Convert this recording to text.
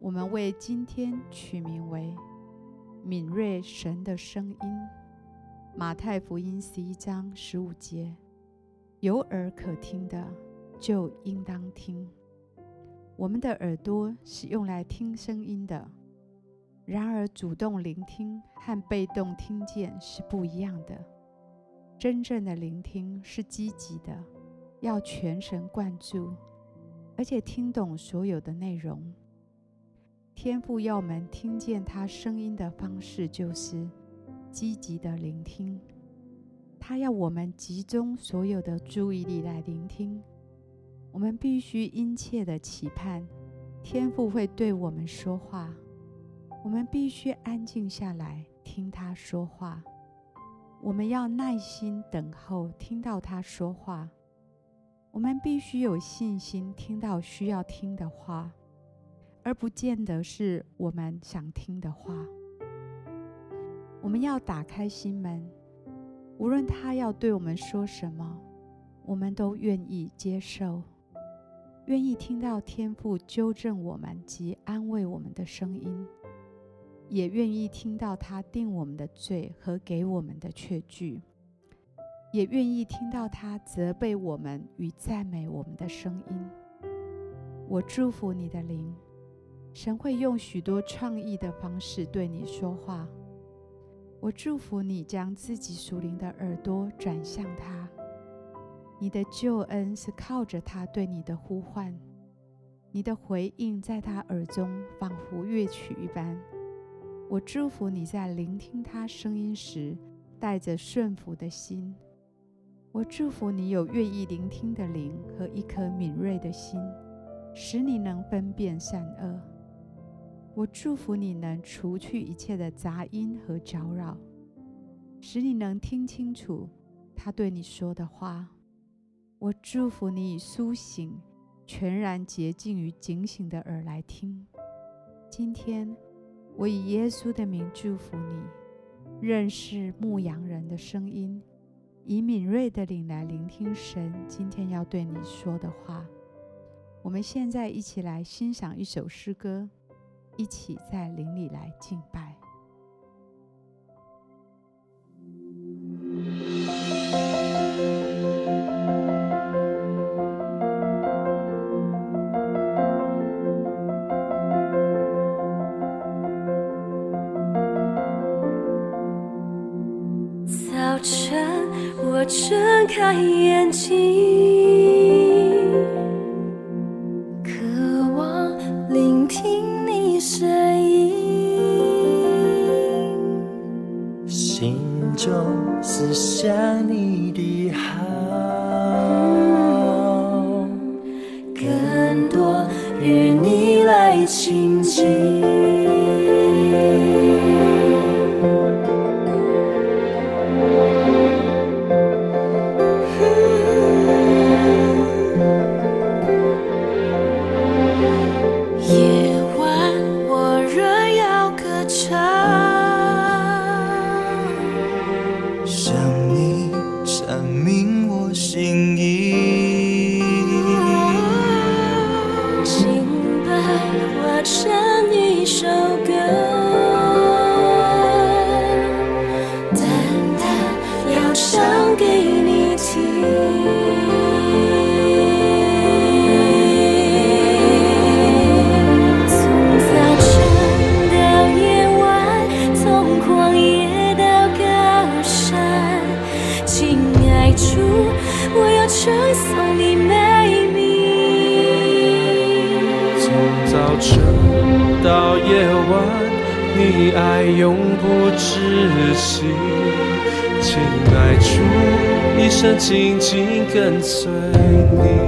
我们为今天取名为“敏锐神的声音”。马太福音十一章十五节：“有耳可听的，就应当听。”我们的耳朵是用来听声音的，然而主动聆听和被动听见是不一样的。真正的聆听是积极的，要全神贯注，而且听懂所有的内容。天父要我们听见他声音的方式，就是积极的聆听。他要我们集中所有的注意力来聆听。我们必须殷切的期盼天父会对我们说话。我们必须安静下来听他说话。我们要耐心等候，听到他说话。我们必须有信心听到需要听的话。而不见得是我们想听的话。我们要打开心门，无论他要对我们说什么，我们都愿意接受，愿意听到天父纠正我们及安慰我们的声音，也愿意听到他定我们的罪和给我们的确据，也愿意听到他责备我们与赞美我们的声音。我祝福你的灵。神会用许多创意的方式对你说话。我祝福你将自己属灵的耳朵转向他。你的救恩是靠着他对你的呼唤，你的回应在他耳中仿佛乐曲一般。我祝福你在聆听他声音时带着顺服的心。我祝福你有愿意聆听的灵和一颗敏锐的心，使你能分辨善恶。我祝福你能除去一切的杂音和搅扰，使你能听清楚他对你说的话。我祝福你以苏醒、全然洁净与警醒的耳来听。今天，我以耶稣的名祝福你，认识牧羊人的声音，以敏锐的灵来聆听神今天要对你说的话。我们现在一起来欣赏一首诗歌。一起在灵里来敬拜。早晨，我睁开眼睛。思想你的好，更多与你来亲近。到夜晚，你爱永不止息，亲爱主，一生紧紧跟随你。